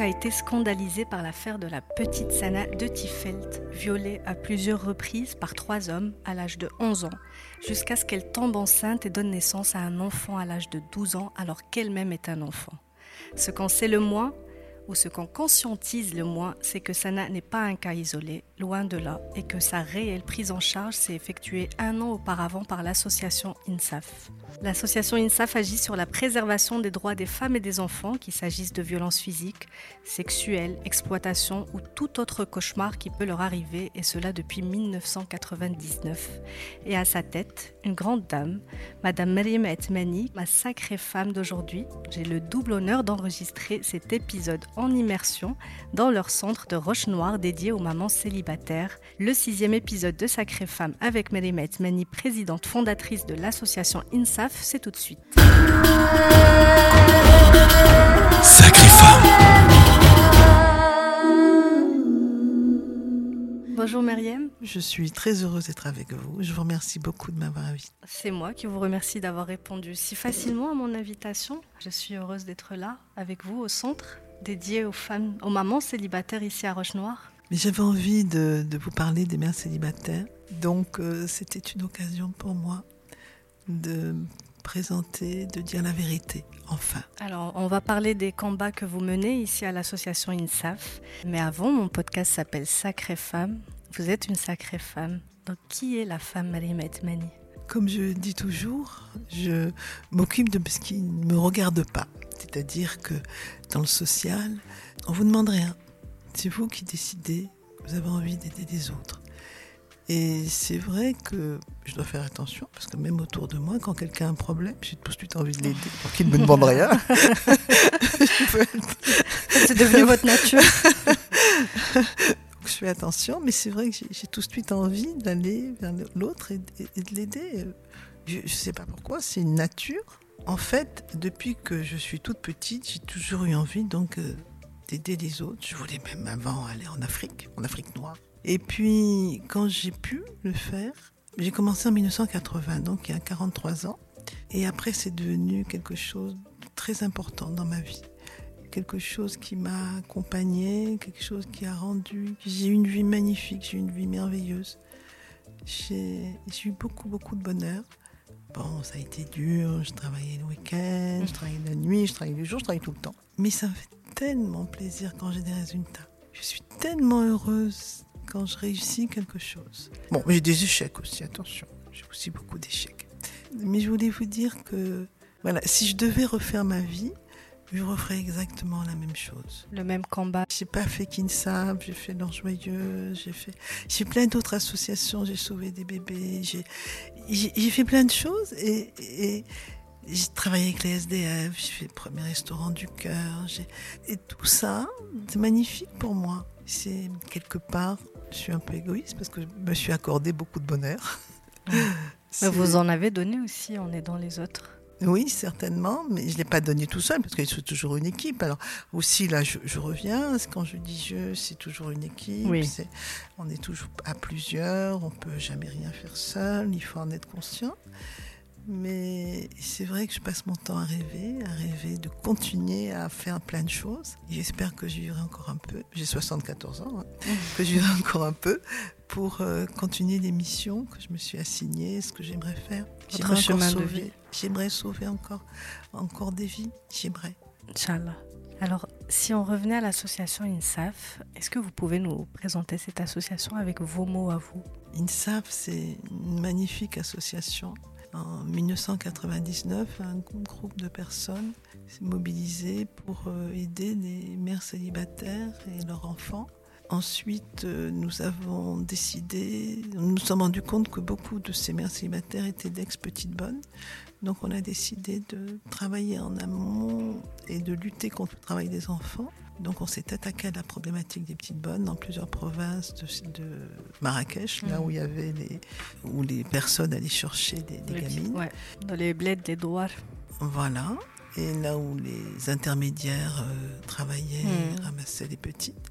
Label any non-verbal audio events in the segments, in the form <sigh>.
A été scandalisée par l'affaire de la petite Sana de Tifelt, violée à plusieurs reprises par trois hommes à l'âge de 11 ans, jusqu'à ce qu'elle tombe enceinte et donne naissance à un enfant à l'âge de 12 ans alors qu'elle-même est un enfant. Ce qu'on sait le moins, ou ce qu'on conscientise le moins, c'est que Sana n'est pas un cas isolé, loin de là, et que sa réelle prise en charge s'est effectuée un an auparavant par l'association INSAF. L'association INSAF agit sur la préservation des droits des femmes et des enfants, qu'il s'agisse de violences physiques, sexuelles, exploitation ou tout autre cauchemar qui peut leur arriver, et cela depuis 1999. Et à sa tête, une grande dame, Madame Maryam Etmani, ma sacrée femme d'aujourd'hui. J'ai le double honneur d'enregistrer cet épisode en immersion dans leur centre de Roche Noire dédié aux mamans célibataires, le sixième épisode de Sacrée Femme avec Maryam Etmani, présidente fondatrice de l'association INSAF c'est tout de suite. Sacrée femme. Bonjour Myriam. Je suis très heureuse d'être avec vous. Je vous remercie beaucoup de m'avoir invitée. C'est moi qui vous remercie d'avoir répondu si facilement à mon invitation. Je suis heureuse d'être là avec vous au centre dédié aux femmes, aux mamans célibataires ici à Roche-Noire. Mais j'avais envie de, vous parler des mères célibataires. Donc euh, c'était une occasion pour moi de présenter, de dire la vérité, enfin. Alors, on va parler des combats que vous menez ici à l'association INSAF. Mais avant, mon podcast s'appelle Sacrée Femme. Vous êtes une sacrée femme. Donc, qui est la femme Marimet Mani Comme je dis toujours, je m'occupe de ce qui ne me regarde pas. C'est-à-dire que dans le social, on vous demande rien. C'est vous qui décidez, vous avez envie d'aider les autres. Et c'est vrai que je dois faire attention parce que même autour de moi, quand quelqu'un a un problème, j'ai tout de suite envie de l'aider pour qu'il ne me demande rien. <laughs> c'est devenu votre nature. je fais attention, mais c'est vrai que j'ai tout de suite envie d'aller vers l'autre et, de l'aider. Je ne sais pas pourquoi, c'est une nature. En fait, depuis que je suis toute petite, j'ai toujours eu envie donc euh, d'aider les autres. Je voulais même avant aller en Afrique, en Afrique noire. Et puis, quand j'ai pu le faire, j'ai commencé en 1980, donc il y a 43 ans. Et après, c'est devenu quelque chose de très important dans ma vie. Quelque chose qui m'a accompagnée, quelque chose qui a rendu. J'ai eu une vie magnifique, j'ai eu une vie merveilleuse. J'ai eu beaucoup, beaucoup de bonheur. Bon, ça a été dur, je travaillais le week-end, je travaillais la nuit, je travaillais le jour, je travaillais tout le temps. Mais ça fait tellement plaisir quand j'ai des résultats. Je suis tellement heureuse quand je réussis quelque chose. Bon, j'ai des échecs aussi, attention. J'ai aussi beaucoup d'échecs. Mais je voulais vous dire que, voilà, si je devais refaire ma vie, je referais exactement la même chose. Le même combat. J'ai pas fait Kinsab, j'ai fait l'Ange Joyeux, j'ai fait, j'ai plein d'autres associations, j'ai sauvé des bébés, j'ai, j'ai fait plein de choses et, et j'ai travaillé avec les SDF, j'ai fait le premier restaurant du cœur, et tout ça, c'est magnifique pour moi. C'est quelque part je suis un peu égoïste parce que je me suis accordé beaucoup de bonheur. Mais <laughs> vous en avez donné aussi en aidant les autres. Oui, certainement, mais je ne l'ai pas donné tout seul parce qu'il faut toujours une équipe. Alors aussi, là, je, je reviens, quand je dis je, c'est toujours une équipe. Oui. on est toujours à plusieurs, on ne peut jamais rien faire seul, il faut en être conscient. Mais c'est vrai que je passe mon temps à rêver, à rêver de continuer à faire plein de choses. J'espère que je vivrai encore un peu. J'ai 74 ans, hein, <laughs> que je vivrai encore un peu pour euh, continuer les missions que je me suis assignées, ce que j'aimerais faire. J'aimerais chemin sauver. J'aimerais sauver encore, encore des vies. J'aimerais. Inch'Allah. Alors, si on revenait à l'association INSAF, est-ce que vous pouvez nous présenter cette association avec vos mots à vous? INSAF, c'est une magnifique association en 1999, un groupe de personnes s'est mobilisé pour euh, aider les mères célibataires et leurs enfants. Ensuite, euh, nous avons décidé, nous nous sommes rendus compte que beaucoup de ces mères célibataires étaient d'ex-petites bonnes. Donc on a décidé de travailler en amont et de lutter contre le travail des enfants. Donc on s'est attaqué à la problématique des petites bonnes dans plusieurs provinces de, Marrakech, là mmh. où il y avait les, où les personnes allaient chercher des, gamines. Dans les bleds des droits. Voilà. Et là où les intermédiaires euh, travaillaient, mmh. ramassaient les petites.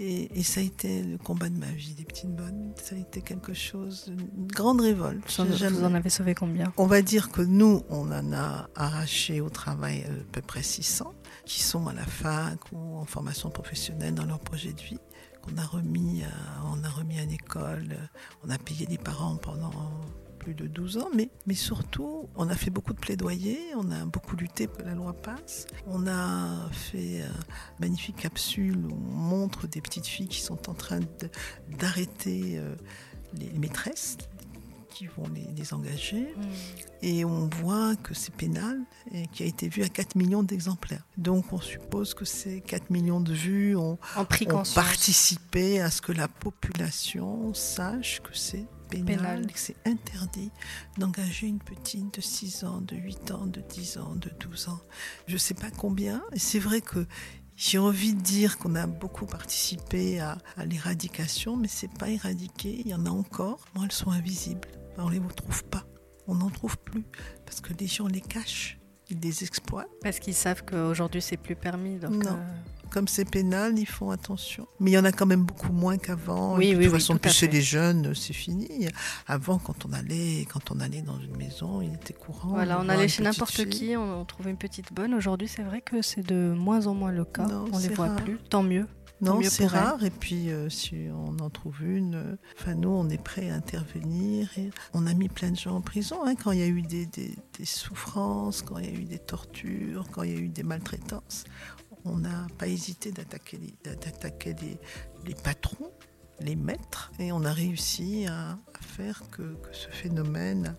Et, ça a été le combat de ma vie, des petites bonnes. Ça a été quelque chose, une grande révolte. Vous en avez sauvé combien? On va dire que nous, on en a arraché au travail à peu près 600. Qui sont à la fac ou en formation professionnelle dans leur projet de vie, qu'on a remis, on a remis à l'école, on a payé des parents pendant plus de 12 ans, mais, mais surtout, on a fait beaucoup de plaidoyer, on a beaucoup lutté pour que la loi passe. On a fait une magnifique capsule où on montre des petites filles qui sont en train d'arrêter euh, les maîtresses qui vont les, engager. Mm. Et on voit que c'est pénal et qui a été vu à 4 millions d'exemplaires. Donc on suppose que ces 4 millions de vues ont, participé à ce que la population sache que c'est pénal, que c'est interdit d'engager une petite de 6 ans, de 8 ans, de 10 ans, de 12 ans. Je ne sais pas combien. C'est vrai que j'ai envie de dire qu'on a beaucoup participé à, à l'éradication, mais c'est pas éradiqué. Il y en a encore. Moi, elles sont invisibles on ne les retrouve pas. On n'en trouve plus parce que les gens les cachent, ils les exploitent. Parce qu'ils savent qu'aujourd'hui c'est plus permis. Donc non. Euh, Comme c'est pénal, ils font attention. Mais il y en a quand même beaucoup moins qu'avant. Oui, de toute façon, chez les jeunes, c'est fini. Avant, quand on allait, quand on allait dans une maison, il était courant. Voilà, on allait chez n'importe qui, on, trouvait une petite bonne. Aujourd'hui, c'est vrai que c'est de moins en moins le cas. on les voit plus. Tant mieux. Non, c'est rare. Et puis, euh, si on en trouve une, euh, enfin, nous, on est prêt à intervenir. Et on a mis plein de gens en prison hein, quand il y a eu des, des, souffrances, quand il y a eu des tortures, quand il y a eu des maltraitances. On n'a pas hésité d'attaquer les, les, les, patrons, les maîtres, et on a réussi à, faire que, que ce phénomène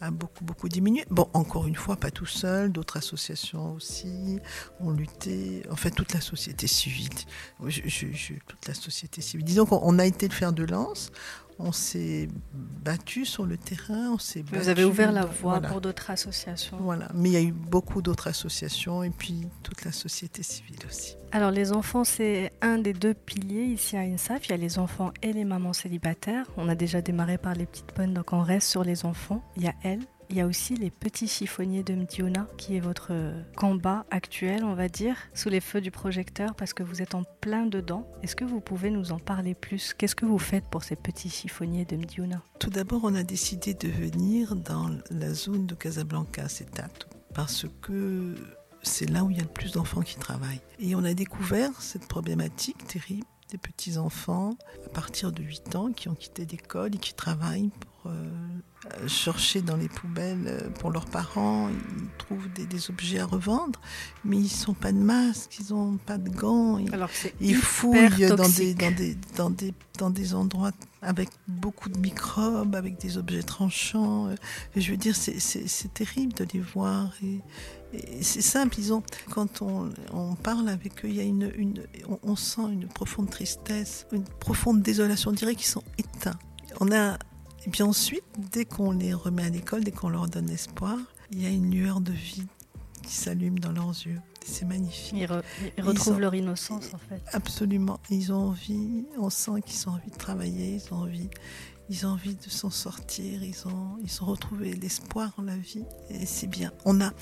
a beaucoup, beaucoup diminué. Bon, encore une fois, pas tout seul, d'autres associations aussi ont lutté, enfin toute la société civile, toute la société civile. Disons qu'on a été le fer de lance, on s'est battu sur le terrain, on s'est Vous avez ouvert la voie pour d'autres associations. Voilà, mais il y a eu beaucoup d'autres associations et puis toute la société civile aussi. Alors les enfants, c'est un des deux piliers ici à INSAF. Il y a les enfants et les mamans célibataires. On a déjà démarré par les petites bonnes, donc on reste sur les enfants. Il y a elles, il y a aussi les petits chiffonniers de Mdiona, qui est votre combat actuel, on va dire, sous les feux du projecteur, parce que vous êtes en plein dedans. Est-ce que vous pouvez nous en parler plus? Qu'est-ce que vous faites pour ces petits chiffonniers de Mdiona Tout d'abord, on a décidé de venir dans la zone de Casablanca, c'est Tatou, parce que c'est là où il y a le plus d'enfants qui travaillent. Et on a découvert cette problématique terrible des petits-enfants à partir de 8 ans qui ont quitté l'école et qui travaillent pour euh, chercher dans les poubelles euh, pour leurs parents, ils trouvent des, objets à revendre, mais ils sont pas de masque, ils n'ont pas de gants, ils, Alors ils fouillent dans des, dans, des, dans, des, dans des endroits avec beaucoup de microbes, avec des objets tranchants. je veux dire, c'est terrible de les voir. Et, c'est simple, quand on, parle avec eux, il y a une, une on, on, sent une profonde tristesse, une profonde désolation. On dirait qu'ils sont éteints. On a et puis ensuite, dès qu'on les remet à l'école, dès qu'on leur donne espoir, il y a une lueur de vie qui s'allume dans leurs yeux. C'est magnifique. Ils, retrouvent leur innocence en fait. Absolument. Ils ont envie, on sent qu'ils ont envie de travailler, ils ont envie, ils ont envie de s'en sortir, ils ont, ils ont retrouvé l'espoir en la vie et c'est bien. On a,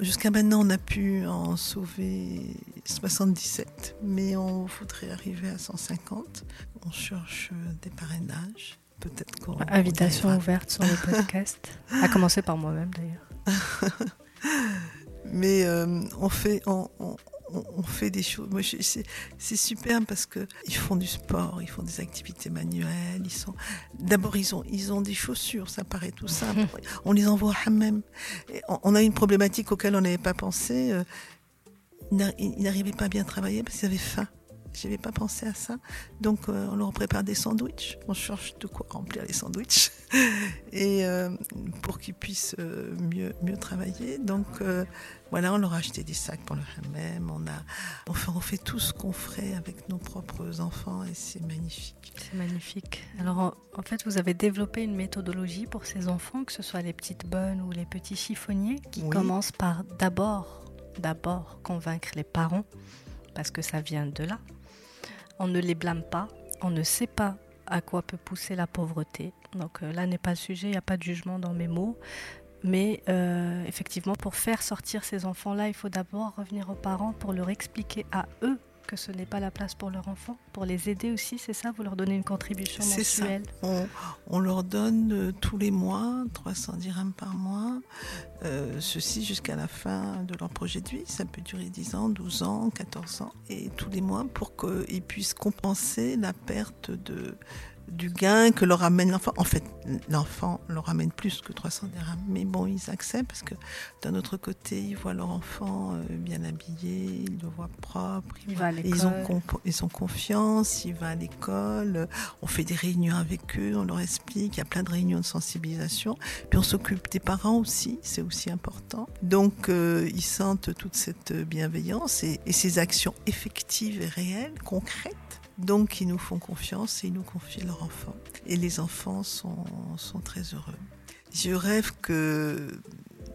jusqu'à maintenant, on a pu en sauver 77, mais on voudrait arriver à 150. On cherche des parrainages peut-être qu'on. Invitation ouverte sur le podcast, à commencer par moi-même d'ailleurs. <laughs> Mais euh, on fait, on, on, fait des choses. C'est super parce que ils font du sport, ils font des activités manuelles. Ils sont d'abord ils ont ils ont des chaussures, ça paraît tout simple. on les envoie à même. On a une problématique auquel on n'avait pas pensé. Euh, ils n'arrivaient pas à bien travailler parce qu'ils avaient faim. Je n'avais pas pensé à ça. Donc, euh, on leur prépare des sandwichs. On cherche de quoi remplir les sandwichs. <laughs> Et euh, pour qu'ils puissent euh, mieux, mieux travailler. Donc, voilà, on leur a acheté des sacs pour le hammam. On, a, enfin, on fait tout ce qu'on ferait avec nos propres enfants et c'est magnifique. C'est magnifique. Alors, en, fait, vous avez développé une méthodologie pour ces enfants, que ce soit les petites bonnes ou les petits chiffonniers, qui commencent par d'abord, d'abord convaincre les parents parce que ça vient de là. On ne les blâme pas, on ne sait pas à quoi peut pousser la pauvreté. Donc euh, là n'est pas le sujet, il n'y a pas de jugement dans mes mots. Mais euh, effectivement, pour faire sortir ces enfants-là, il faut d'abord revenir aux parents pour leur expliquer à eux que ce n'est pas la place pour leur enfant Pour les aider aussi, c'est ça Vous leur donnez une contribution C'est ça. mensuelle On, on leur donne euh, tous les mois 300 dirhams par mois, euh, ceci jusqu'à la fin de leur projet de vie. Ça peut durer 10 ans, 12 ans, 14 ans, et tous les mois pour qu'ils puissent compenser la perte de, du gain que leur amène l'enfant. En fait, l'enfant leur amène plus que 300 dirhams. Mais bon, ils acceptent parce que d'un autre côté, ils voient leur enfant euh, bien habillé, ils le voient propre. Il va à Et Ils ont, ils ont confiance, il va à l'école, on fait des réunions avec eux, on leur explique, il y a plein de réunions de sensibilisation. Puis on s'occupe des parents aussi, c'est aussi important. Donc euh, ils sentent toute cette bienveillance et, et ces actions effectives et réelles, concrètes. Donc ils nous font confiance et ils nous confient leur enfant. Et les enfants sont, sont très heureux. Je rêve que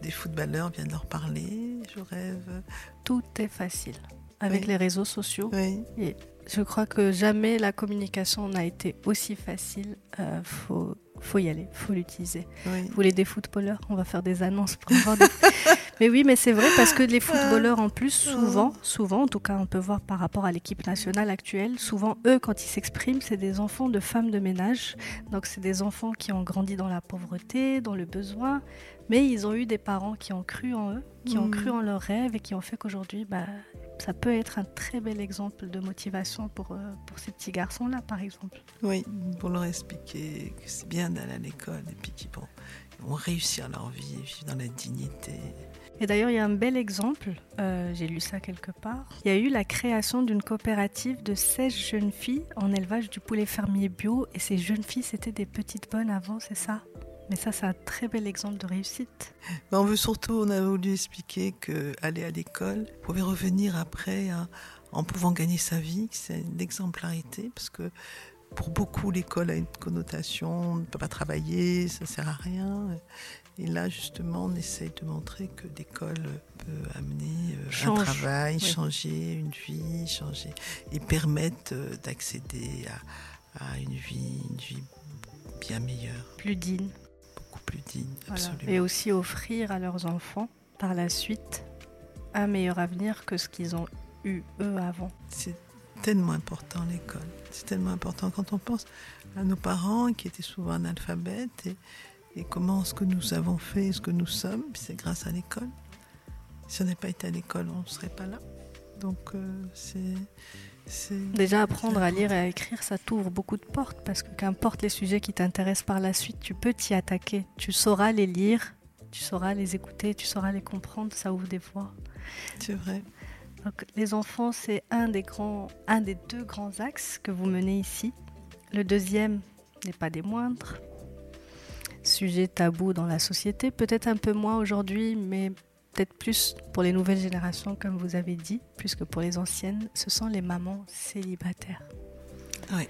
des footballeurs viennent leur parler. Je rêve. Tout est facile. Avec Oui. les réseaux sociaux, Oui, je crois que jamais la communication n'a été aussi facile. Euh, faut, faut y aller, faut l'utiliser. oui. Vous voulez des footballeurs? On va faire des annonces pour avoir des... <laughs> Mais oui, mais c'est vrai parce que les footballeurs en plus, souvent, souvent, en tout cas on peut voir par rapport à l'équipe nationale actuelle, souvent eux quand ils s'expriment, c'est des enfants de femmes de ménage. Donc c'est des enfants qui ont grandi dans la pauvreté, dans le besoin, mais ils ont eu des parents qui ont cru en eux, qui ont Mhm. cru en leurs rêves et qui ont fait qu'aujourd'hui, bah, ça peut être un très bel exemple de motivation pour, euh, pour ces petits garçons-là, par exemple. Oui, pour leur expliquer que c'est bien d'aller à l'école et puis qu'ils vont, réussir leur vie, vivre dans la dignité. Et d'ailleurs, il y a un bel exemple, euh, j'ai lu ça quelque part. Il y a eu la création d'une coopérative de 16 jeunes filles en élevage du poulet fermier bio. Et ces jeunes filles, c'était des petites bonnes avant, c'est ça? Mais ça, c'est un très bel exemple de réussite. Mais on veut surtout, on a voulu expliquer que aller à l'école pouvait revenir après hein, en pouvant gagner sa vie, c'est l'exemplarité parce que pour beaucoup l'école a une connotation, on ne peut pas travailler, ça sert à rien. Et là justement, on essaye de montrer que l'école peut amener euh, un travail, oui. changer une vie, changer et permettre euh, d'accéder à, à une vie, une vie bien meilleure, Plus digne. Plus digne, Voilà. Et aussi offrir à leurs enfants, par la suite, un meilleur avenir que ce qu'ils ont eu eux avant. C'est tellement important l'école. C'est tellement important quand on pense à nos parents qui étaient souvent analphabètes et, et comment ce que nous avons fait, ce que nous sommes, c'est grâce à l'école. Si on n'avait pas été à l'école, on ne serait pas là. Donc euh, c'est Déjà, apprendre à lire et à écrire, ça t'ouvre beaucoup de portes parce que qu'importe les sujets qui t'intéressent par la suite, tu peux t'y attaquer. Tu sauras les lire, tu sauras les écouter, tu sauras les comprendre, ça ouvre des voies. c'est vrai. Donc, les enfants, c'est un des grands, un des deux grands axes que vous menez ici. Le deuxième n'est pas des moindres. Sujet tabou dans la société, peut-être un peu moins aujourd'hui, mais peut-être plus pour les nouvelles générations, comme vous avez dit, plus que pour les anciennes. Ce sont les mamans célibataires. Oui.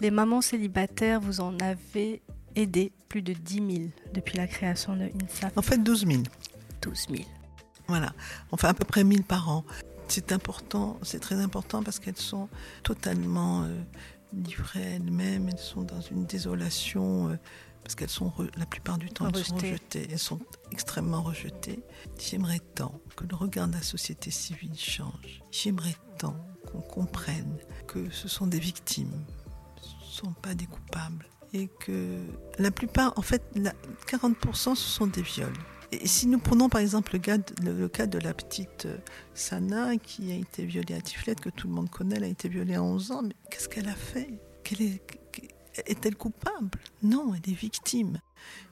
Les mamans célibataires, vous en avez aidé plus de 10 000 depuis la création de INSAP. En fait, 12 000. 12 000. Voilà, on fait à peu près 1000 par an. C'est important, c'est très important parce qu'elles sont totalement euh, livrées à elles-mêmes, elles sont dans une désolation euh, parce qu'elles sont la plupart du temps elles sont Rejetées. elles sont extrêmement rejetées. J'aimerais tant que le regard de la société civile change. J'aimerais tant qu'on comprenne que ce sont des victimes, ce ne sont pas des coupables et que la plupart, en fait, la- 40% ce sont des viols. Et si nous prenons par exemple le, gars de- le- le cas de la petite euh, Sana qui a été violée à Tiflet, que tout le monde connaît, elle a été violée à 11 ans, mais qu'est-ce qu'elle a fait? Quelle est, est-elle coupable Non, elle est victime.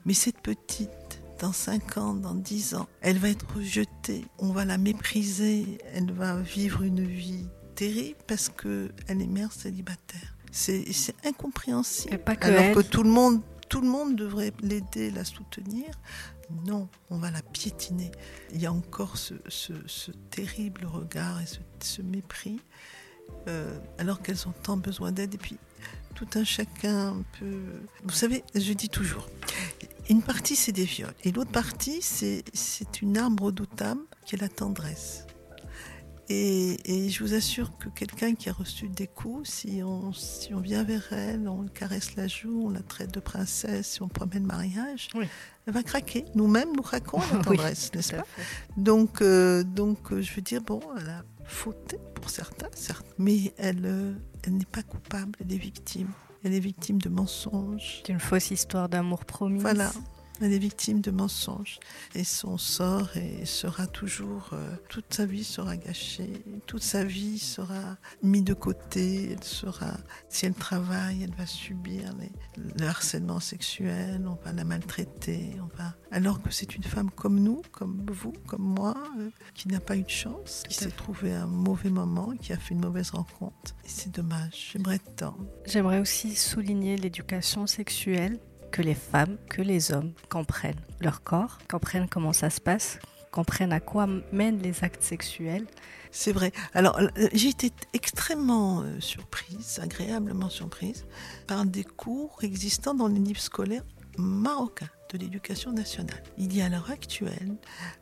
Mais cette petite, dans 5 ans, dans 10 ans, elle va être rejetée, on va la mépriser, elle va vivre une vie terrible parce qu'elle est mère célibataire. C'est incompréhensible. Que Alors elle. que tout le monde, tout le monde devrait l'aider, la soutenir. Non, on va la piétiner. Il y a encore ce, ce- ce terrible regard et ce, ce mépris, euh, alors qu'elles ont tant besoin d'aide. Et puis, tout un chacun peut... Vous savez, je dis toujours, une partie c'est des viols, et l'autre partie c'est c'est une arme redoutable qui est la tendresse. Et, et, je vous assure que quelqu'un qui a reçu des coups, si on, si on vient vers elle, on caresse la joue, on la traite de princesse, si on promet le mariage, Oui. elle va craquer. Nous-mêmes, nous craquons la <laughs> Oui, tendresse, n'est-ce pas. Donc, euh, donc euh, je veux dire, bon, elle a fauté pour certains, certes, mais elle, euh, elle n'est pas coupable, elle est victime. Elle est victime de mensonges. C'est une fausse histoire d'amour promis. Voilà. Elle est victime de mensonges. Et son sort est- sera toujours. euh, toute sa vie sera gâchée. Toute sa vie sera mise de côté. Elle sera. Si elle travaille, elle va subir les- le harcèlement sexuel. On va la maltraiter. Alors que c'est une femme comme nous, comme vous, comme moi, euh, qui n'a pas eu de chance, qui s'est trouvée à un mauvais moment, qui a fait une mauvaise rencontre. Et c'est dommage. J'aimerais tant. J'aimerais aussi souligner l'éducation sexuelle, que les femmes, que les hommes comprennent leur corps, comprennent comment ça se passe, comprennent à quoi mènent les actes sexuels. C'est vrai. Alors, euh, j'ai été extrêmement euh, surprise, agréablement surprise, par des cours existants dans les livres scolaires marocains de l'éducation nationale. Il y a à l'heure actuelle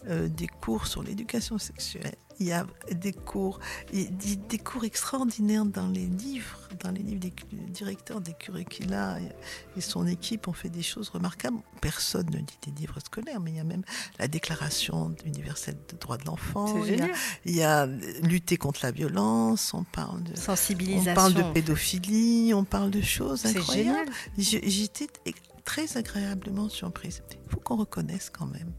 euh, des cours sur l'éducation sexuelle. Il y a des cours, des, des cours extraordinaires dans les livres, dans les livres des directeurs des curricula et, et son équipe ont fait des choses remarquables. Personne ne dit des livres scolaires, mais il y a même la Déclaration universelle des droits de l'enfant. Il y a- il y a lutter contre la violence, on parle de, Sensibilisation. on parle de pédophilie, on parle de choses C'est incroyables. J'étais très agréablement surprise. Il faut qu'on reconnaisse quand même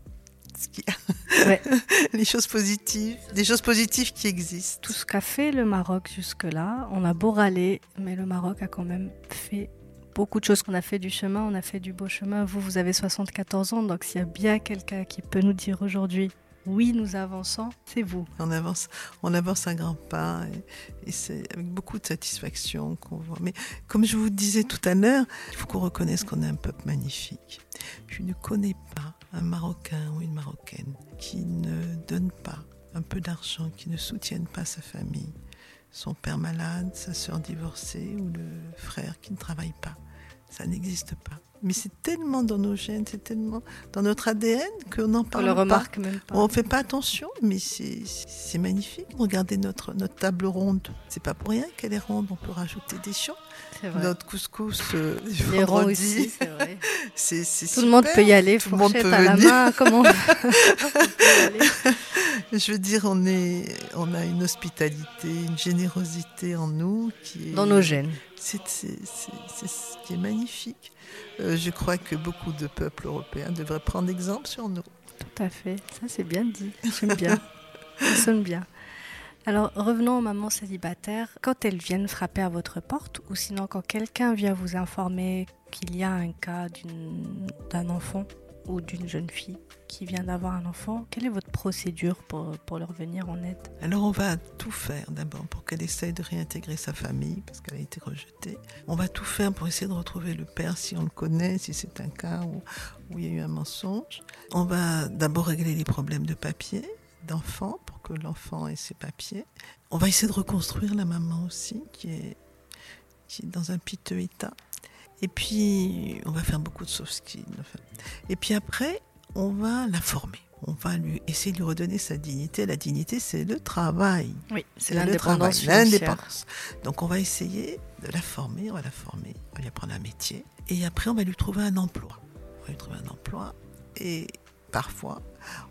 ce qu'il y a. Ouais. <laughs> les choses positives, des choses positives qui existent. Tout ce qu'a fait le Maroc jusque-là, on a beau râler, mais le Maroc a quand même fait beaucoup de choses. On a fait du chemin, on a fait du beau chemin. Vous, vous avez 74 ans, donc s'il y a bien quelqu'un qui peut nous dire aujourd'hui, oui, nous avançons, c'est vous. On avance, on avance un grand pas et, et c'est avec beaucoup de satisfaction qu'on voit. Mais comme je vous disais tout à l'heure, il faut qu'on reconnaisse qu'on est un peuple magnifique. Je ne connais pas un Marocain ou une Marocaine qui ne donne pas un peu d'argent, qui ne soutienne pas sa famille, son père malade, sa sœur divorcée ou le frère qui ne travaille pas. Ça n'existe pas. Mais c'est tellement dans nos gènes, c'est tellement dans notre ADN qu'on n'en On parle le pas. remarque même pas. On fait pas attention, mais c'est magnifique. Regardez notre, notre table ronde. C'est pas pour rien qu'elle est ronde. On peut rajouter des champs. Vrai. Notre couscous euh, Les ronds aussi, c'est vrai. <laughs> Tout le monde peut y aller, Tout le monde peut à la venir. main, comment on. <laughs> Je veux dire, on est, on a une hospitalité, une générosité en nous qui est Dans nos gènes. C'est ce qui est magnifique. Euh, je crois que beaucoup de peuples européens devraient prendre exemple sur nous. Tout à fait, ça c'est bien dit, j'aime bien, ça sonne bien. Alors revenons aux mamans célibataires, quand elles viennent frapper à votre porte ou sinon quand quelqu'un vient vous informer qu'il y a un cas d'un enfant ou d'une jeune fille qui vient d'avoir un enfant, quelle est votre procédure pour, pour leur venir en aide? Alors on va tout faire d'abord pour qu'elle essaye de réintégrer sa famille parce qu'elle a été rejetée. On va tout faire pour essayer de retrouver le père si on le connaît, si c'est un cas où, où il y a eu un mensonge. On va d'abord régler les problèmes de papier d'enfant pour que l'enfant ait ses papiers. On va essayer de reconstruire la maman aussi qui est, qui est dans un piteux état. Et puis on va faire beaucoup de soft skills. Et puis après, on va la former. On va lui essayer de lui redonner sa dignité. La dignité, c'est le travail. Oui, c'est l'indépendance l'indépendance. Donc on va essayer de la former, on va la former, on va lui apprendre un métier. Et après, on va lui trouver un emploi. On va lui trouver un emploi. Et parfois,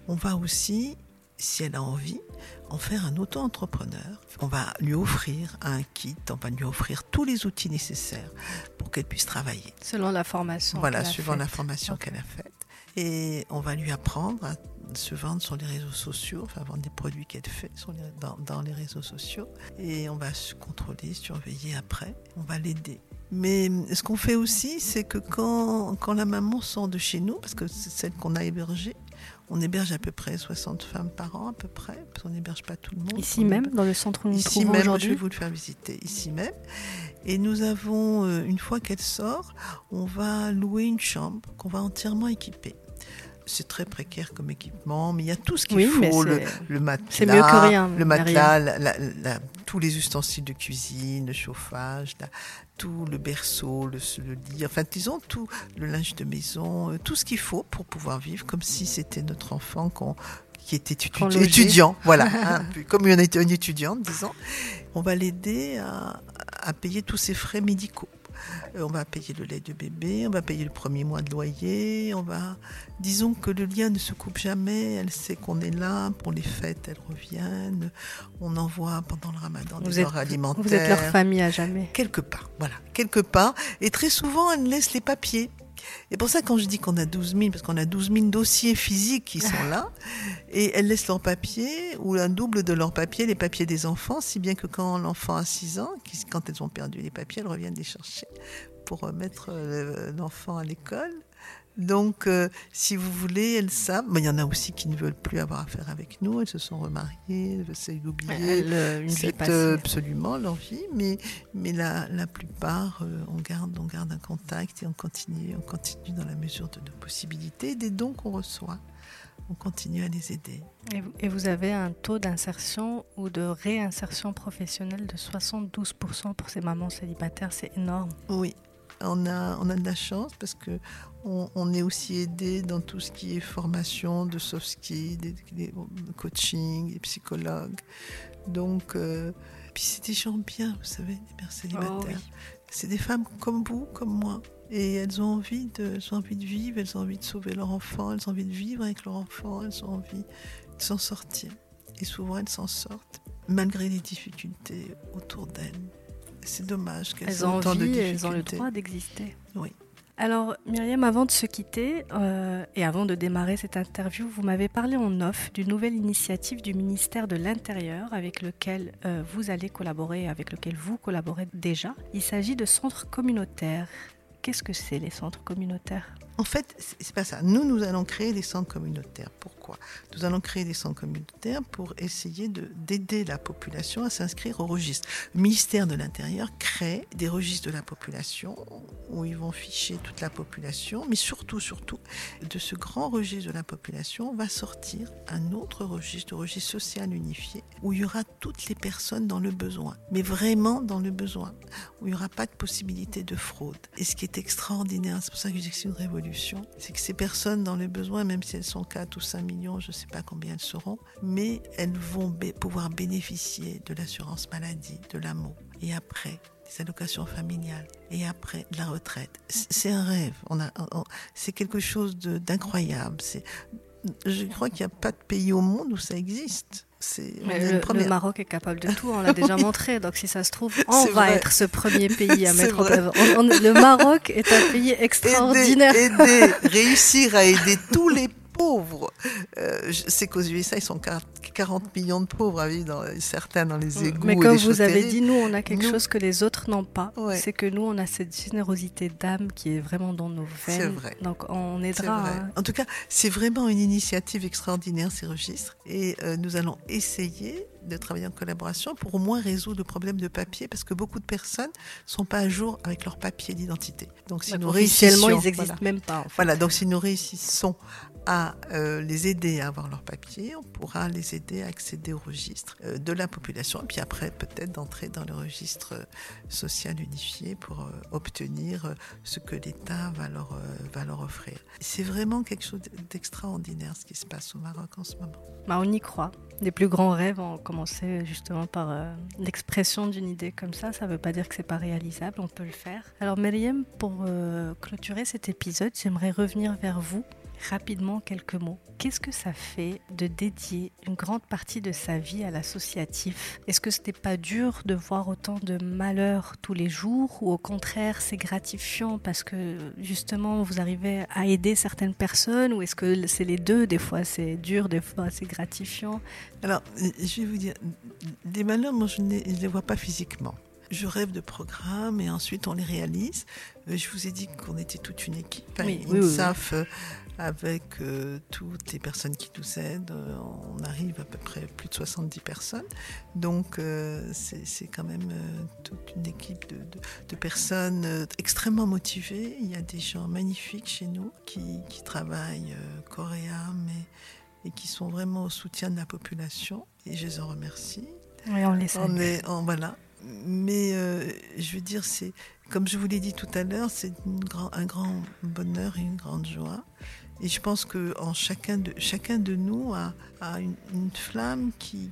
on va aussi, si elle a envie, en faire un auto-entrepreneur. On va lui offrir un kit, on va lui offrir tous les outils nécessaires pour qu'elle puisse travailler. Selon la formation. Voilà, qu'elle a suivant la formation qu'elle a faite. Et on va lui apprendre à se vendre sur les réseaux sociaux, enfin vendre des produits qu'elle fait sur les- dans, dans les réseaux sociaux. Et on va se contrôler, surveiller après. On va l'aider. Mais ce qu'on fait aussi, c'est que quand, quand la maman sort de chez nous, parce que c'est celle qu'on a hébergée, on héberge à peu près 60 femmes par an, à peu près, parce qu'on n'héberge pas tout le monde. Ici même, dans le centre où nous Ici même, je vais vous le faire visiter, ici même. Et nous avons, euh, une fois qu'elle sort, on va louer une chambre qu'on va entièrement équiper. C'est très précaire comme équipement, mais il y a tout ce qu'il Oui, faut. Le, le matelas, c'est mieux que rien, le matelas, la- la- la- tous les ustensiles de cuisine, le chauffage, tout le berceau, le, le lit, enfin disons tout le linge de maison, euh, tout ce qu'il faut pour pouvoir vivre comme si c'était notre enfant qu'on qui était étudiant, voilà, <laughs> hein, comme on était une étudiante, disons. On va l'aider à, à payer tous ses frais médicaux. Euh, On va payer le lait de bébé, on va payer le premier mois de loyer, on va... Disons que le lien ne se coupe jamais, elle sait qu'on est là, pour les fêtes, elles reviennent, on envoie pendant le ramadan Vous des êtes, alimentaires. vous êtes leur famille à jamais. Quelque part, voilà, quelque part. Et très souvent, elle laisse les papiers. Et pour ça, quand je dis qu'on a 12 000, parce qu'on a 12 000 dossiers physiques qui sont là, <laughs> et elles laissent leurs papiers, ou un double de leurs papiers, les papiers des enfants, si bien que quand l'enfant a 6 ans, quand elles ont perdu les papiers, elles reviennent les chercher pour remettre euh, l'enfant à l'école. Donc, euh, si vous voulez, elles savent. Mais il y en a aussi qui ne veulent plus avoir affaire avec nous. Elles se sont remariées, d'oublier Elle, euh, cette, euh, absolument leur vie, mais, mais la, la plupart, euh, on, garde, on garde un contact et on continue, on continue dans la mesure de nos possibilités, des dons qu'on reçoit. On continue à les aider. Et vous, et vous avez un taux d'insertion ou de réinsertion professionnelle de 72% pour ces mamans célibataires, c'est énorme. Oui, on a, on a de la chance parce que on, on est aussi aidé dans tout ce qui est formation de soft skills, des, des coaching, des psychologues. Donc, euh, puis c'est des gens bien, vous savez, des mères célibataires. Oh oui. C'est des femmes comme vous, comme moi. Et elles ont envie de, elles ont envie de vivre, elles ont envie de sauver leur enfant, elles ont envie de vivre avec leur enfant, elles ont envie de s'en sortir. Et souvent elles s'en sortent, malgré les difficultés autour d'elles. C'est dommage qu'elles Elles aient autant de difficultés. elles ont le droit d'exister. Oui. Alors, Myriam, avant de se quitter euh, et avant de démarrer cette interview, vous m'avez parlé en off d'une nouvelle initiative du ministère de l'Intérieur avec lequel euh, vous allez collaborer, avec lequel vous collaborez déjà. Il s'agit de centres communautaires. Qu'est-ce que c'est les centres communautaires? En fait, c'est pas ça. Nous, nous allons créer des centres communautaires. Pourquoi? Nous allons créer des centres communautaires pour essayer de- d'aider la population à s'inscrire au registre. Le ministère de l'Intérieur crée des registres de la population où ils vont ficher toute la population, mais surtout, surtout, de ce grand registre de la population va sortir un autre registre, le registre social unifié, où il y aura toutes les personnes dans le besoin, mais vraiment dans le besoin, où il n'y aura pas de possibilité de fraude. Et ce qui est extraordinaire, c'est pour ça que c'est une révolution, c'est que ces personnes dans le besoin, même si elles sont 4 ou 5 millions, je ne sais pas combien elles seront, mais elles vont pouvoir bénéficier de l'assurance maladie, de l'AMO, et après des allocations familiales, et après de la retraite. C'est un rêve, on a, c'est quelque chose d'incroyable. Je crois qu'il n'y a pas de pays au monde où ça existe. C'est le. Maroc est capable de tout, on l'a déjà <laughs> montré. Donc, si ça se trouve, on va vrai. être ce premier pays à mettre en œuvre. Le Maroc est un pays extraordinaire. Aider, aider, <laughs> réussir à aider tous les pauvres. Euh, je sais qu'aux USA, ils sont 40 40 millions de pauvres à vivre, dans, certains dans les égouts. Mais comme vous avez dit, nous, on a quelque Nous- chose que les autres n'ont pas. Ouais. C'est que nous, on a cette générosité d'âme qui est vraiment dans nos veines. C'est vrai. Donc, on C'est aidera. vrai. hein. En tout cas, c'est vraiment une initiative extraordinaire, ces registres. Et euh, nous allons essayer de travailler en collaboration pour au moins résoudre le problème de papier, parce que beaucoup de personnes ne sont pas à jour avec leur papier d'identité. Donc, si nous officiellement, réussissions- ils n'existent voilà. même pas. en fait. Voilà, donc si nous réussissons à euh, les aider à avoir leur papier, on pourra les aider à accéder au registre euh, de la population, et puis après peut-être d'entrer dans le registre euh, social unifié pour obtenir ce que l'État va, leur, va leur offrir. C'est vraiment quelque chose d'extraordinaire ce qui se passe au Maroc en ce moment. Bah, on y croit. Les plus grands rêves ont commencé justement par euh, l'expression d'une idée comme ça. Ça ne veut pas dire que c'est pas réalisable, on peut le faire. Alors Myriam, pour euh, clôturer cet épisode, j'aimerais revenir vers vous rapidement quelques mots. Qu'est-ce que ça fait de dédier une grande partie de sa vie à l'associatif? Est-ce que ce n'était pas dur de voir autant de malheurs tous les jours ou au contraire c'est gratifiant parce que justement vous arrivez à aider certaines personnes ou est-ce que c'est les deux? Des fois c'est dur, des fois c'est gratifiant. Alors, euh, je vais vous dire, des malheurs, moi, je ne les, je les vois pas physiquement. Je rêve de programmes et ensuite on les réalise. Euh, Je vous ai dit qu'on était toute une équipe. Oui, oui, oui, oui. Avec euh, toutes les personnes qui nous aident, euh, on arrive à peu près plus de 70 personnes. Donc, euh, c'est quand même euh, toute une équipe de, de- de personnes extrêmement motivées. Il y a des gens magnifiques chez nous qui, qui travaillent euh, corps et qui sont vraiment au soutien de la population. Et je les en remercie. Oui, on les salue. On est, en- voilà. Mais je veux dire, c'est comme je vous l'ai dit tout à l'heure, c'est un grand bonheur et une grande joie. Et je pense que en chacun de chacun de nous a, une, flamme qui,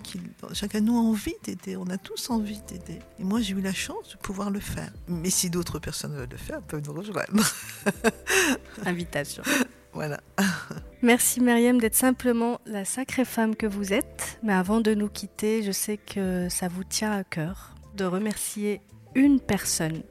chacun de nous a envie d'aider. On a tous envie d'aider. Et moi, j'ai eu la chance de pouvoir le faire. Mais si d'autres personnes veulent le faire, peuvent nous rejoindre. <laughs> Invitation. Voilà. Merci Myriam d'être simplement la sacrée femme que vous êtes. Mais avant de nous quitter, je sais que ça vous tient à cœur de remercier une personne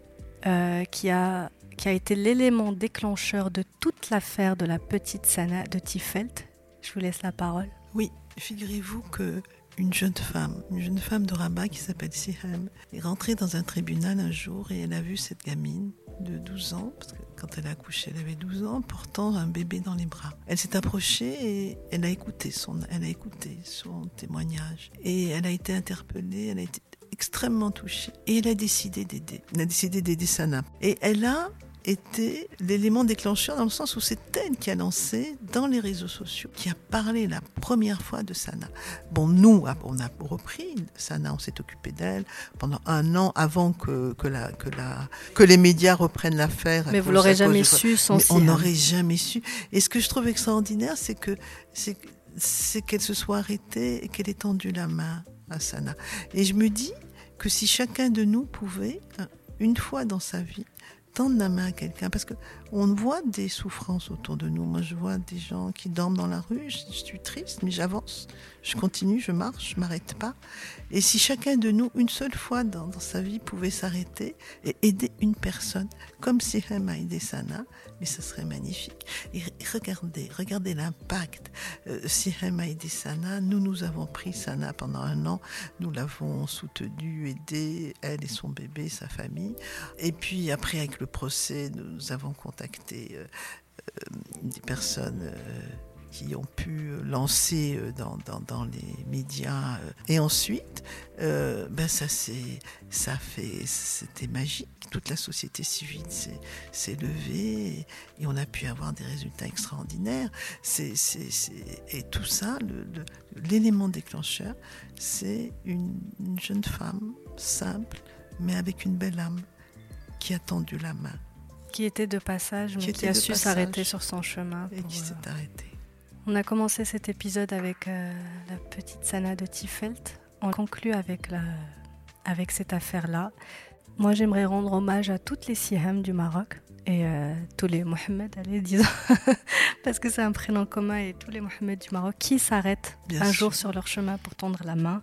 euh, qui a qui a été l'élément déclencheur de toute l'affaire de la petite Sana de Tifelt. Je vous laisse la parole. Oui, figurez-vous que une jeune femme, une jeune femme de Rabat qui s'appelle Siham, est rentrée dans un tribunal un jour et elle a vu cette gamine de 12 ans, parce que quand elle a accouché, elle avait 12 ans, portant un bébé dans les bras. Elle s'est approchée et elle a écouté son, elle a écouté son témoignage. Et elle a été interpellée, elle a été extrêmement touchée. Et elle a décidé d'aider. Elle a décidé d'aider Sana. Et elle a était l'élément déclencheur dans le sens où c'est elle qui a lancé dans les réseaux sociaux, qui a parlé la première fois de Sana. Bon, nous, on a repris Sana, on s'est occupé d'elle pendant un an avant que, que, la, que, la, que les médias reprennent l'affaire. Mais vous l'aurez jamais su sans On n'aurait jamais su. Et ce que je trouve extraordinaire, c'est que c'est qu'elle se soit arrêtée et qu'elle ait tendu la main à Sana. Et je me dis que si chacun de nous pouvait, une fois dans sa vie, tendre la main à quelqu'un parce que on voit des souffrances autour de nous. Moi, je vois des gens qui dorment dans la rue. Je, suis triste, mais j'avance, je continue, je marche, je m'arrête pas. Et si chacun de nous, une seule fois dans, sa vie, pouvait s'arrêter et aider une personne, comme Sihem a aidé Sana, mais ça serait magnifique. Et regardez, regardez l'impact. Euh, Sihem a aidé Sana. Nous, nous avons pris Sana pendant un an. Nous l'avons soutenue, aidée, elle et son bébé, sa famille. Et puis après, avec le procès, nous avons contacté euh, euh, des personnes qui ont pu lancer euh, dans, dans, les médias. Euh. Et ensuite, euh, ben ça, ça fait, c'était magique. Toute la société civile s'est levée et, on a pu avoir des résultats extraordinaires. C'est, et tout ça, l'élément déclencheur, c'est une, jeune femme simple, mais avec une belle âme, qui a tendu la main. Qui était de passage, mais qui, a su s'arrêter sur son chemin. et qui s'est arrêtée. On a commencé cet épisode avec euh, la petite Sana de Tifelt. On conclut avec, la, avec cette affaire-là. Moi, j'aimerais rendre hommage à toutes les Siham du Maroc et euh, tous les Mohamed, allez, disons, <laughs> parce que c'est un prénom commun et tous les Mohamed du Maroc qui s'arrêtent un jour sur leur chemin pour tendre la main.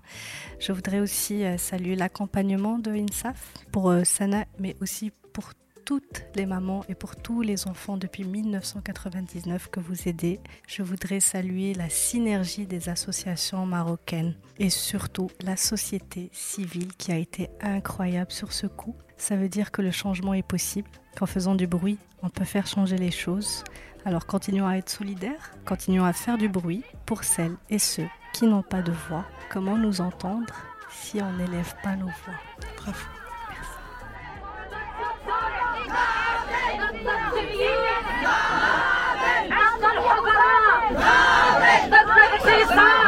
Je voudrais aussi euh, saluer l'accompagnement de INSAF pour Sana, mais aussi pour toutes les mamans et pour tous les enfants depuis 1999 que vous aidez. Je voudrais saluer la synergie des associations marocaines et surtout la société civile qui a été incroyable sur ce coup. Ça veut dire que le changement est possible, qu'en faisant du bruit, on peut faire changer les choses. Alors continuons à être solidaires, continuons à faire du bruit pour celles et ceux qui n'ont pas de voix. Comment nous entendre si on n'élève pas nos voix? Bravo. Let's make a cease fire!